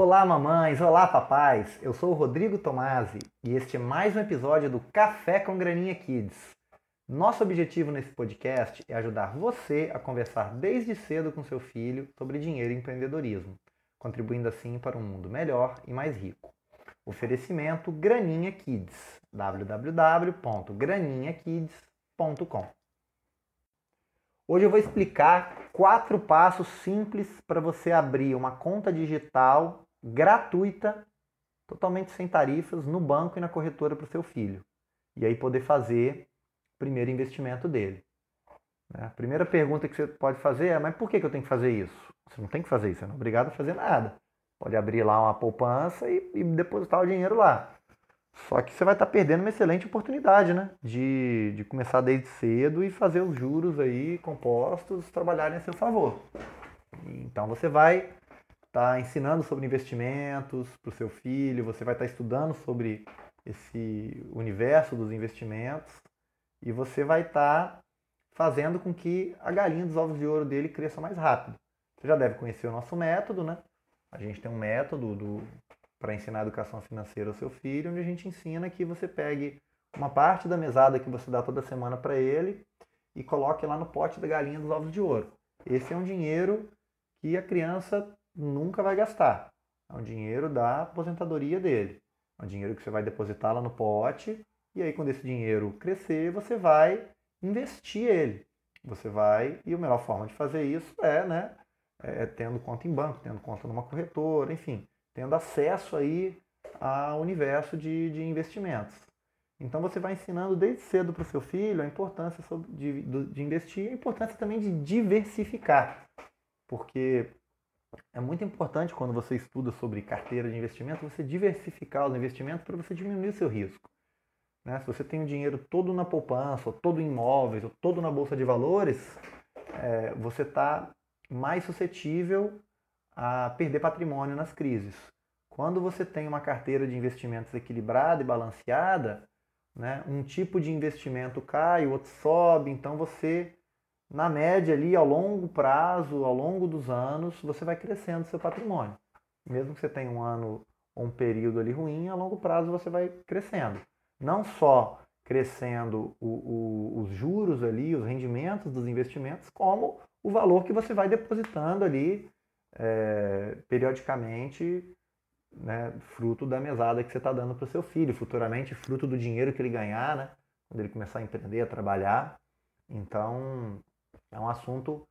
Olá, mamães! Olá, papais! Eu sou o Rodrigo Tomasi e este é mais um episódio do Café com Graninha Kids. Nosso objetivo nesse podcast é ajudar você a conversar desde cedo com seu filho sobre dinheiro e empreendedorismo, contribuindo assim para um mundo melhor e mais rico. Oferecimento Graninha Kids, www.graninhakids.com. Hoje eu vou explicar quatro passos simples para você abrir uma conta digital gratuita, totalmente sem tarifas, no banco e na corretora para o seu filho. E aí poder fazer o primeiro investimento dele. Né? A primeira pergunta que você pode fazer é: mas por que eu tenho que fazer isso? Você não tem que fazer isso, você não é obrigado a fazer nada. Pode abrir lá uma poupança e, e depositar o dinheiro lá. Só que você vai estar perdendo uma excelente oportunidade, né? De, de começar desde cedo e fazer os juros aí compostos trabalharem a seu favor. Então você vai estar tá ensinando sobre investimentos para o seu filho, você vai estar tá estudando sobre esse universo dos investimentos e você vai estar tá fazendo com que a galinha dos ovos de ouro dele cresça mais rápido. Você já deve conhecer o nosso método, né? A gente tem um método do, para ensinar educação financeira ao seu filho, onde a gente ensina que você pegue uma parte da mesada que você dá toda semana para ele e coloque lá no pote da galinha dos ovos de ouro. Esse é um dinheiro que a criança nunca vai gastar. É um dinheiro da aposentadoria dele. É um dinheiro que você vai depositar lá no pote e aí quando esse dinheiro crescer, você vai investir ele. Você vai, e a melhor forma de fazer isso é, né, é tendo conta em banco, tendo conta numa corretora, enfim, tendo acesso aí ao universo de, de investimentos. Então você vai ensinando desde cedo para o seu filho a importância de, de investir e a importância também de diversificar. Porque é muito importante quando você estuda sobre carteira de investimento, você diversificar os investimentos para você diminuir o seu risco. Né? Se você tem o dinheiro todo na poupança, ou todo em imóveis, ou todo na bolsa de valores, é, você está mais suscetível a perder patrimônio nas crises. Quando você tem uma carteira de investimentos equilibrada e balanceada, né, um tipo de investimento cai, o outro sobe, então você, na média ali, ao longo prazo, ao longo dos anos, você vai crescendo seu patrimônio. Mesmo que você tenha um ano ou um período ali ruim, a longo prazo você vai crescendo. Não só crescendo o, o, os juros ali, os rendimentos dos investimentos, como o valor que você vai depositando ali é, periodicamente, né, fruto da mesada que você está dando para o seu filho, futuramente fruto do dinheiro que ele ganhar, né, quando ele começar a empreender, a trabalhar. Então, é um assunto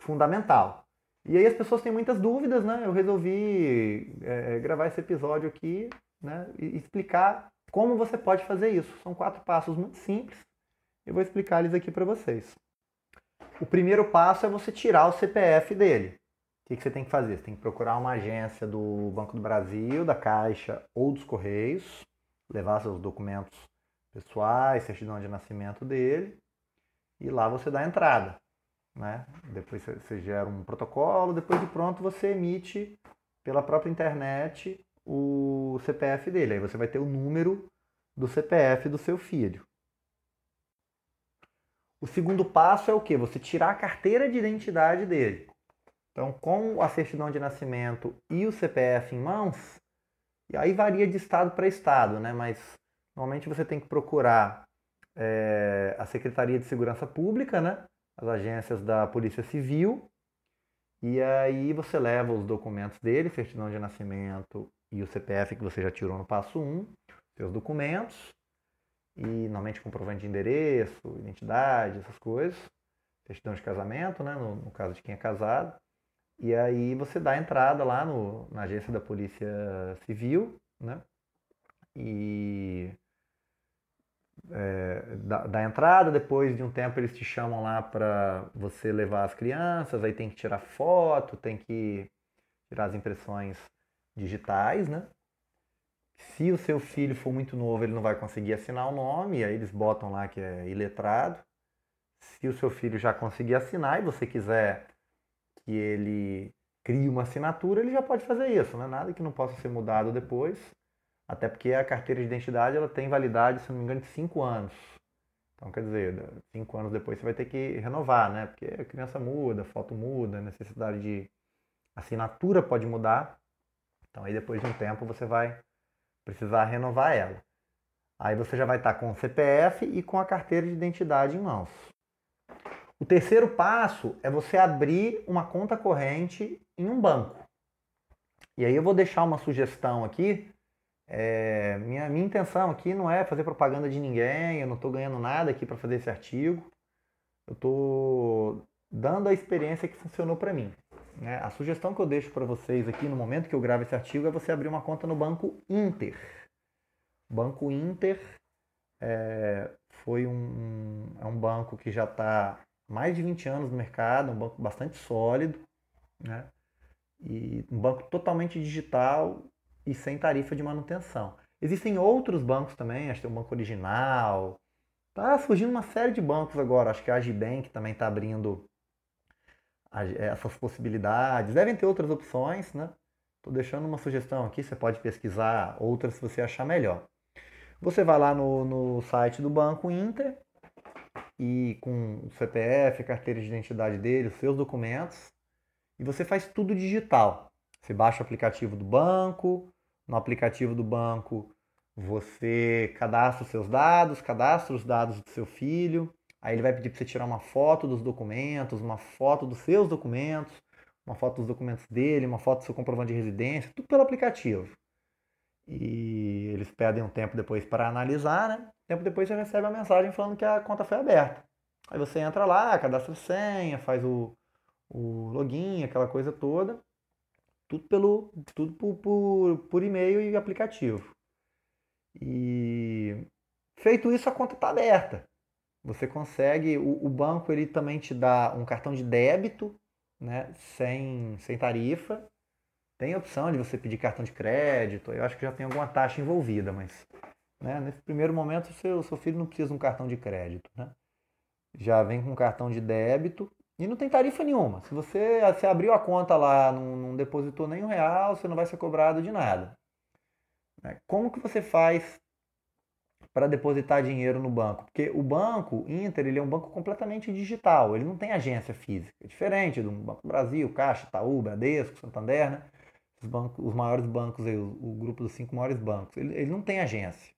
fundamental. E aí as pessoas têm muitas dúvidas, né? Eu resolvi é, gravar esse episódio aqui né, e explicar como você pode fazer isso. São quatro passos muito simples. Eu vou explicar eles aqui para vocês. O primeiro passo é você tirar o CPF dele. O que, que você tem que fazer? Você tem que procurar uma agência do Banco do Brasil, da Caixa ou dos Correios, levar seus documentos pessoais, certidão de nascimento dele, e lá você dá a entrada. Né? Depois você gera um protocolo, depois de pronto você emite pela própria internet o CPF dele. Aí você vai ter o número do CPF do seu filho. O segundo passo é o que? Você tirar a carteira de identidade dele. Então, com a certidão de nascimento e o CPF em mãos, e aí varia de estado para estado, né? Mas normalmente você tem que procurar é, a Secretaria de Segurança Pública, né? As agências da Polícia Civil, e aí você leva os documentos dele, certidão de nascimento e o CPF que você já tirou no passo 1, seus documentos, e normalmente comprovante de endereço, identidade, essas coisas, certidão de casamento, né? no, no caso de quem é casado. E aí você dá entrada lá no, na agência da Polícia Civil, né? E é, dá, dá entrada, depois de um tempo eles te chamam lá para você levar as crianças, aí tem que tirar foto, tem que tirar as impressões digitais, né? Se o seu filho for muito novo, ele não vai conseguir assinar o nome, aí eles botam lá que é iletrado. Se o seu filho já conseguir assinar e você quiser que ele crie uma assinatura, ele já pode fazer isso, né? Nada que não possa ser mudado depois, até porque a carteira de identidade ela tem validade, se não me engano, de 5 anos. Então, quer dizer, cinco anos depois você vai ter que renovar, né? Porque a criança muda, a foto muda, a necessidade de assinatura pode mudar. Então aí depois de um tempo você vai precisar renovar ela. Aí você já vai estar com o CPF e com a carteira de identidade em mãos. O terceiro passo é você abrir uma conta corrente em um banco. E aí eu vou deixar uma sugestão aqui. É, minha, minha intenção aqui não é fazer propaganda de ninguém, eu não estou ganhando nada aqui para fazer esse artigo. Eu estou dando a experiência que funcionou para mim. Né? A sugestão que eu deixo para vocês aqui no momento que eu gravo esse artigo é você abrir uma conta no Banco Inter. Banco Inter é, foi um, é um banco que já está mais de 20 anos no mercado, um banco bastante sólido, né? e um banco totalmente digital e sem tarifa de manutenção. Existem outros bancos também, acho que tem um banco original. Tá surgindo uma série de bancos agora, acho que a Agibank também está abrindo essas possibilidades. Devem ter outras opções, né? Estou deixando uma sugestão aqui, você pode pesquisar outras se você achar melhor. Você vai lá no, no site do Banco Inter e com o CPF, carteira de identidade dele, os seus documentos, e você faz tudo digital. Você baixa o aplicativo do banco, no aplicativo do banco você cadastra os seus dados, cadastra os dados do seu filho, aí ele vai pedir para você tirar uma foto dos documentos, uma foto dos seus documentos, uma foto dos documentos dele, uma foto do seu comprovante de residência, tudo pelo aplicativo. E eles pedem um tempo depois para analisar, né? Tempo depois você recebe a mensagem falando que a conta foi aberta. Aí você entra lá, cadastra a senha, faz o, o login, aquela coisa toda. Tudo pelo tudo por, por, por e-mail e aplicativo. E feito isso, a conta está aberta. Você consegue, o, o, banco ele também te dá um cartão de débito, né, sem, sem tarifa. Tem a opção de você pedir cartão de crédito, eu acho que já tem alguma taxa envolvida, mas né, nesse primeiro momento o seu, seu filho não precisa de um cartão de crédito. Né? Já vem com um cartão de débito e não tem tarifa nenhuma. Se você, se abriu a conta lá, não, não depositou nenhum real, você não vai ser cobrado de nada. Né? Como que você faz para depositar dinheiro no banco? Porque o banco Inter ele é um banco completamente digital, ele não tem agência física, é diferente do Banco Brasil, Caixa, Itaú, Bradesco, Santander, né? os, bancos, os maiores bancos, aí, o, o, grupo dos cinco maiores bancos, ele, ele não tem agência.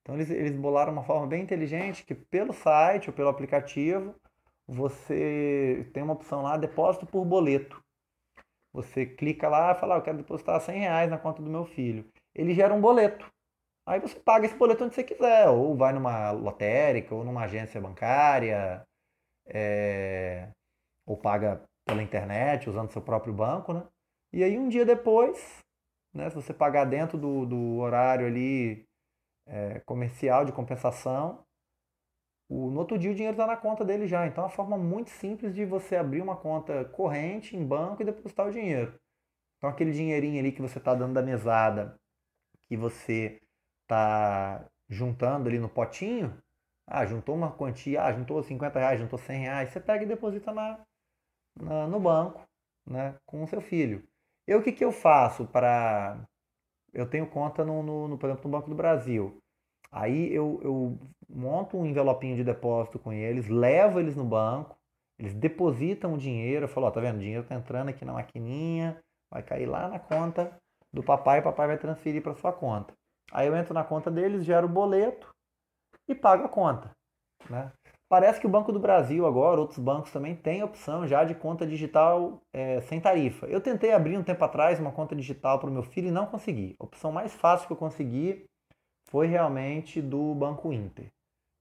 Então eles, eles bolaram uma forma bem inteligente que pelo site ou pelo aplicativo você tem uma opção lá, depósito por boleto. Você clica lá e fala, ah, eu quero depositar 100 reais na conta do meu filho. Ele gera um boleto. Aí você paga esse boleto onde você quiser, ou vai numa lotérica, ou numa agência bancária, é... ou paga pela internet, usando seu próprio banco, né? E aí um dia depois, né, se você pagar dentro do, do horário ali é, comercial de compensação, o, no outro dia o dinheiro está na conta dele já. Então é uma forma muito simples de você abrir uma conta corrente em banco e depositar o dinheiro. Então aquele dinheirinho ali que você está dando da mesada, que você está juntando ali no potinho, ah, juntou uma quantia, ah, juntou 50 reais, juntou 100 reais, você pega e deposita na, na no banco, né, com o seu filho. Eu o que, que eu faço para... Eu tenho conta, no, no, no, por exemplo, no Banco do Brasil. Aí eu, eu monto um envelopinho de depósito com eles, levo eles no banco, eles depositam o dinheiro, eu falo, ó, tá vendo, o dinheiro tá entrando aqui na maquininha, vai cair lá na conta do papai, o papai vai transferir para sua conta. Aí eu entro na conta deles, gero o boleto e pago a conta. Né? Parece que o Banco do Brasil agora, outros bancos também têm opção já de conta digital é, sem tarifa. Eu tentei abrir um tempo atrás uma conta digital para o meu filho e não consegui. A opção mais fácil que eu consegui foi realmente do Banco Inter.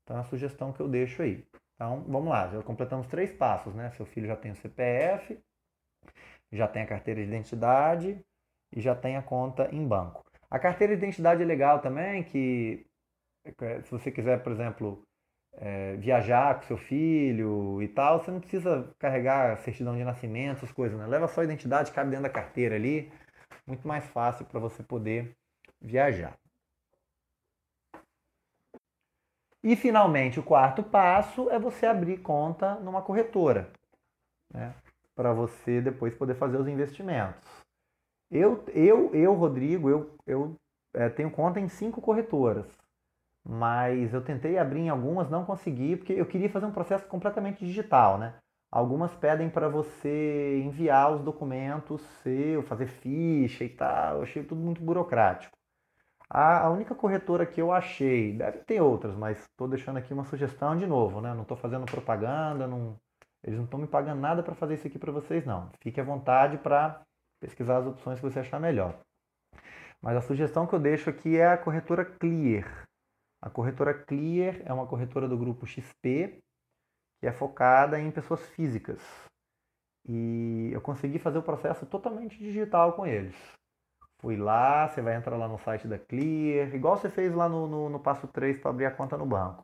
Então é a sugestão que eu deixo aí. Então vamos lá, já completamos três passos, né? Seu filho já tem o CPF, já tem a carteira de identidade e já tem a conta em banco. A carteira de identidade é legal também, que é, se você quiser, por exemplo, é, viajar com seu filho e tal, você não precisa carregar certidão de nascimento, essas coisas, né? Leva só a identidade, cabe dentro da carteira ali. Muito mais fácil para você poder viajar. E finalmente, o quarto passo é você abrir conta numa corretora, né? para você depois poder fazer os investimentos. Eu, eu, eu Rodrigo, eu, eu é, tenho conta em cinco corretoras, mas eu tentei abrir em algumas, não consegui, porque eu queria fazer um processo completamente digital, né? Algumas pedem para você enviar os documentos seu, fazer ficha e tal. Eu achei tudo muito burocrático. A, única corretora que eu achei, deve ter outras, mas estou deixando aqui uma sugestão de novo, né? Não estou fazendo propaganda, não, eles não estão me pagando nada para fazer isso aqui para vocês, não. Fique à vontade para pesquisar as opções que você achar melhor. Mas a sugestão que eu deixo aqui é a corretora Clear. A corretora Clear é uma corretora do grupo XP, que é focada em pessoas físicas. E eu consegui fazer o processo totalmente digital com eles. Fui lá, você vai entrar lá no site da Clear, igual você fez lá no, no, no passo 3 para abrir a conta no banco.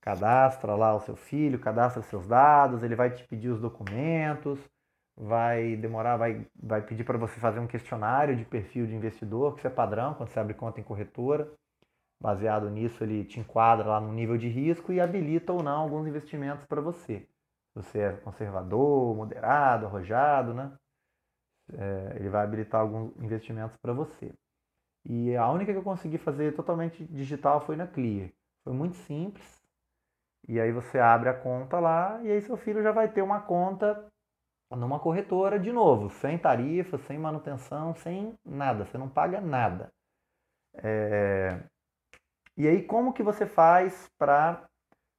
Cadastra lá o seu filho, cadastra seus dados, ele vai te pedir os documentos, vai demorar, vai, vai pedir para você fazer um questionário de perfil de investidor, que isso é padrão quando você abre conta em corretora. Baseado nisso, ele te enquadra lá no nível de risco e habilita ou não alguns investimentos para você. Se você é conservador, moderado, arrojado, né? É, ele vai habilitar alguns investimentos para você. E a única que eu consegui fazer totalmente digital foi na Clear. Foi muito simples. E aí você abre a conta lá e aí seu filho já vai ter uma conta numa corretora de novo, sem tarifa, sem manutenção, sem nada. Você não paga nada. É... E aí, como que você faz para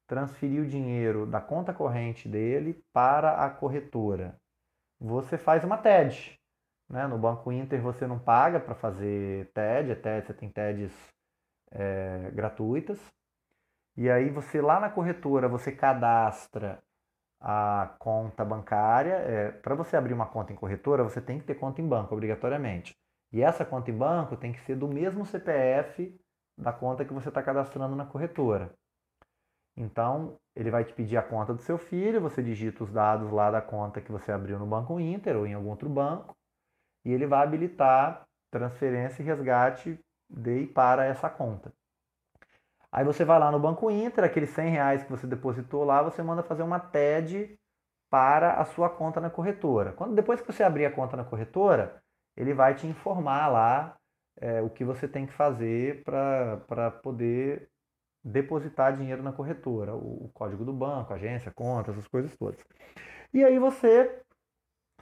transferir o dinheiro da conta corrente dele para a corretora? Você faz uma TED. Né? No Banco Inter você não paga para fazer TED, a TED você tem TEDs é, gratuitas. E aí você lá na corretora você cadastra a conta bancária. É, para você abrir uma conta em corretora, você tem que ter conta em banco, obrigatoriamente. E essa conta em banco tem que ser do mesmo CPF da conta que você está cadastrando na corretora. Então, ele vai te pedir a conta do seu filho, você digita os dados lá da conta que você abriu no Banco Inter ou em algum outro banco, e ele vai habilitar transferência e resgate de e para essa conta. Aí você vai lá no Banco Inter, aqueles 100 reais que você depositou lá, você manda fazer uma TED para a sua conta na corretora. Quando depois que você abrir a conta na corretora, ele vai te informar lá é, o que você tem que fazer para poder depositar dinheiro na corretora, o, o código do banco, agência, conta, essas coisas todas. E aí você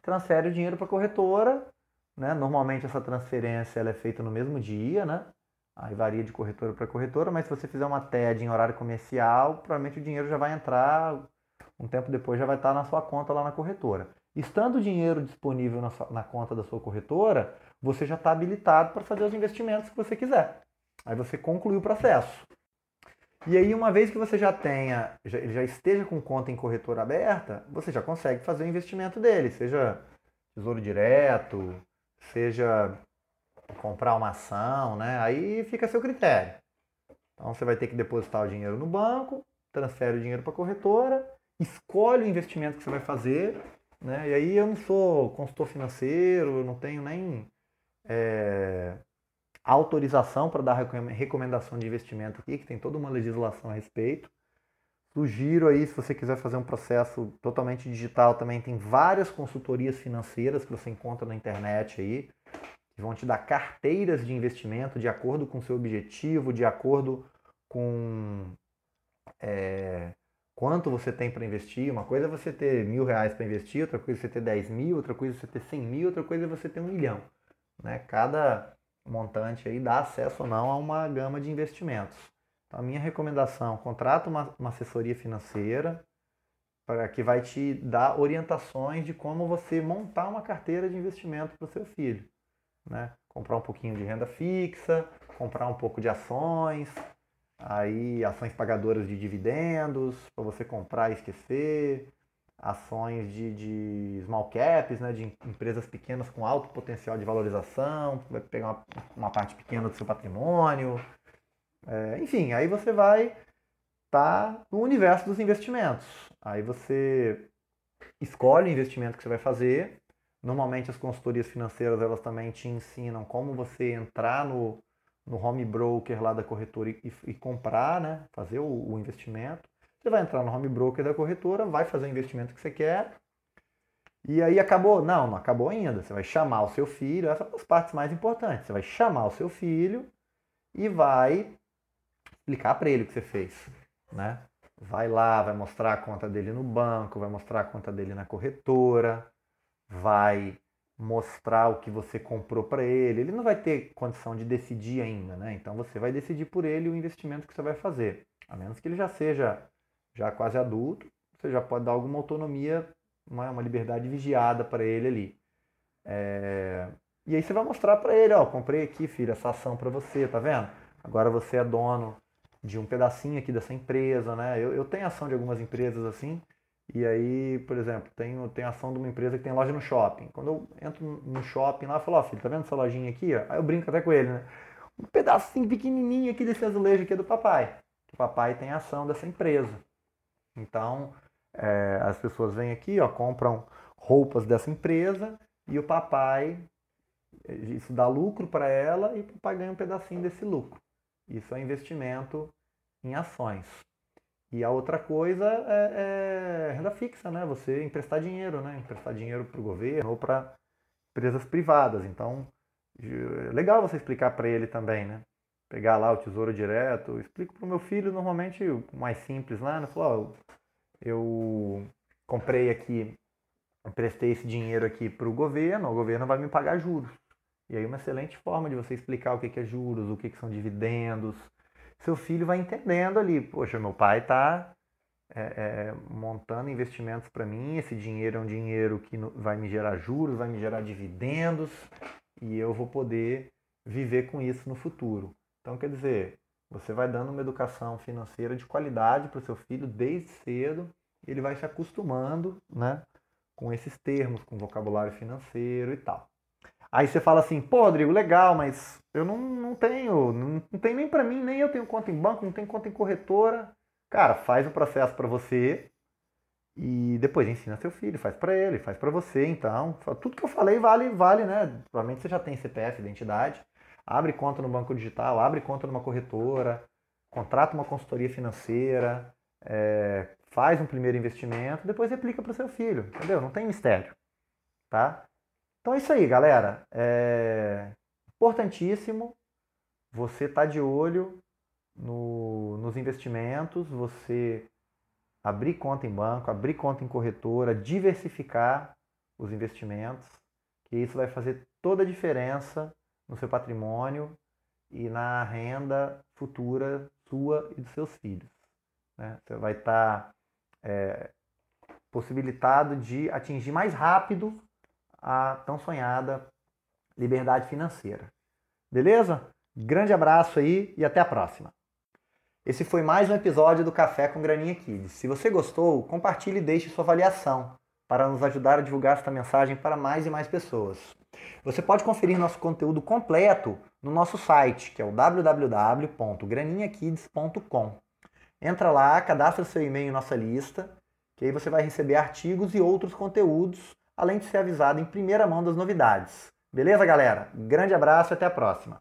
transfere o dinheiro para a corretora, né? Normalmente essa transferência ela é feita no mesmo dia, né? Aí varia de corretora para corretora, mas se você fizer uma TED em horário comercial, provavelmente o dinheiro já vai entrar, um tempo depois já vai estar na sua conta lá na corretora. Estando o dinheiro disponível na, sua, na conta da sua corretora, você já está habilitado para fazer os investimentos que você quiser. Aí você conclui o processo. E aí, uma vez que você já tenha, já, já esteja com conta em corretora aberta, você já consegue fazer o investimento dele, seja tesouro direto, seja comprar uma ação, né? Aí fica a seu critério. Então você vai ter que depositar o dinheiro no banco, transfere o dinheiro para a corretora, escolhe o investimento que você vai fazer, né? E aí eu não sou consultor financeiro, não tenho nem é, autorização para dar recomendação de investimento aqui, que tem toda uma legislação a respeito. Sugiro aí, se você quiser fazer um processo totalmente digital, também tem várias consultorias financeiras que você encontra na internet aí, que vão te dar carteiras de investimento de acordo com o seu objetivo, de acordo com é, quanto você tem para investir. Uma coisa é você ter mil reais para investir, outra coisa é você ter 10 mil, outra coisa é você ter 100 mil, outra coisa é você ter um milhão. Né? Cada montante aí dá acesso ou não a uma gama de investimentos. Então, a minha recomendação, contrata uma, uma assessoria financeira para que vai te dar orientações de como você montar uma carteira de investimento para o seu filho. Né? Comprar um pouquinho de renda fixa, comprar um pouco de ações, aí ações pagadoras de dividendos para você comprar e esquecer, ações de, de small caps, né, de empresas pequenas com alto potencial de valorização, vai pegar uma, uma parte pequena do seu patrimônio. É, enfim, aí você vai estar tá no universo dos investimentos. Aí você escolhe o investimento que você vai fazer. Normalmente as consultorias financeiras elas também te ensinam como você entrar no, no home broker lá da corretora e, e comprar, né, fazer o, o investimento. Você vai entrar no home broker da corretora, vai fazer o investimento que você quer. E aí acabou? Não, não acabou ainda. Você vai chamar o seu filho, essa é uma das partes mais importantes. Você vai chamar o seu filho e vai explicar para ele o que você fez, né? vai lá, vai mostrar a conta dele no banco, vai mostrar a conta dele na corretora, vai mostrar o que você comprou para ele. Ele não vai ter condição de decidir ainda, né? Então você vai decidir por ele o investimento que você vai fazer. A menos que ele já seja já quase adulto, você já pode dar alguma autonomia, uma, uma liberdade vigiada para ele ali. É... E aí você vai mostrar para ele, ó, comprei aqui, filho, essa ação para você, tá vendo? Agora você é dono de um pedacinho aqui dessa empresa, né? Eu, eu tenho ação de algumas empresas assim, e aí, por exemplo, tenho, tenho ação de uma empresa que tem loja no shopping. Quando eu entro no shopping lá, eu falo, ó, filho, tá vendo essa lojinha aqui? Aí eu brinco até com ele, né? Um pedacinho pequenininho aqui desse azulejo aqui é do papai. O papai tem ação dessa empresa. Então, é, as pessoas vêm aqui, ó, compram roupas dessa empresa e o papai, isso dá lucro para ela e o papai ganha um pedacinho desse lucro. Isso é investimento em ações. E a outra coisa é, é renda fixa, né? Você emprestar dinheiro, né? Emprestar dinheiro para o governo ou para empresas privadas. Então, é legal você explicar para ele também, né? Pegar lá o tesouro direto. Eu explico para o meu filho, normalmente, o mais simples lá, né? Falou, oh, eu comprei aqui, emprestei esse dinheiro aqui para o governo, o governo vai me pagar juros. E aí uma excelente forma de você explicar o que é juros, o que são dividendos, seu filho vai entendendo ali, poxa, meu pai está é, é, montando investimentos para mim, esse dinheiro é um dinheiro que vai me gerar juros, vai me gerar dividendos e eu vou poder viver com isso no futuro. Então, quer dizer, você vai dando uma educação financeira de qualidade para o seu filho desde cedo, ele vai se acostumando né, com esses termos, com vocabulário financeiro e tal. Aí você fala assim, pô, Rodrigo, legal, mas eu não, não tenho, não, não tem nem para mim, nem eu tenho conta em banco, não tenho conta em corretora. Cara, faz o processo para você e depois ensina seu filho, faz para ele, faz para você, então. Tudo que eu falei vale, vale, né? Provavelmente você já tem CPF, identidade. Abre conta no banco digital, abre conta numa corretora, contrata uma consultoria financeira, é, faz um primeiro investimento, depois replica para o seu filho, entendeu? Não tem mistério, tá? Então é isso aí, galera. É importantíssimo você estar tá de olho no, nos investimentos, você abrir conta em banco, abrir conta em corretora, diversificar os investimentos, que isso vai fazer toda a diferença no seu patrimônio e na renda futura sua e dos seus filhos. Né? Você vai estar tá, é, possibilitado de atingir mais rápido a tão sonhada liberdade financeira. Beleza? Grande abraço aí e até a próxima. Esse foi mais um episódio do Café com Graninha Kids. Se você gostou, compartilhe e deixe sua avaliação para nos ajudar a divulgar esta mensagem para mais e mais pessoas. Você pode conferir nosso conteúdo completo no nosso site, que é o www.graninhakids.com. Entra lá, cadastra seu e-mail em nossa lista, que aí você vai receber artigos e outros conteúdos além de ser avisado em primeira mão das novidades. Beleza, galera? Grande abraço e até a próxima!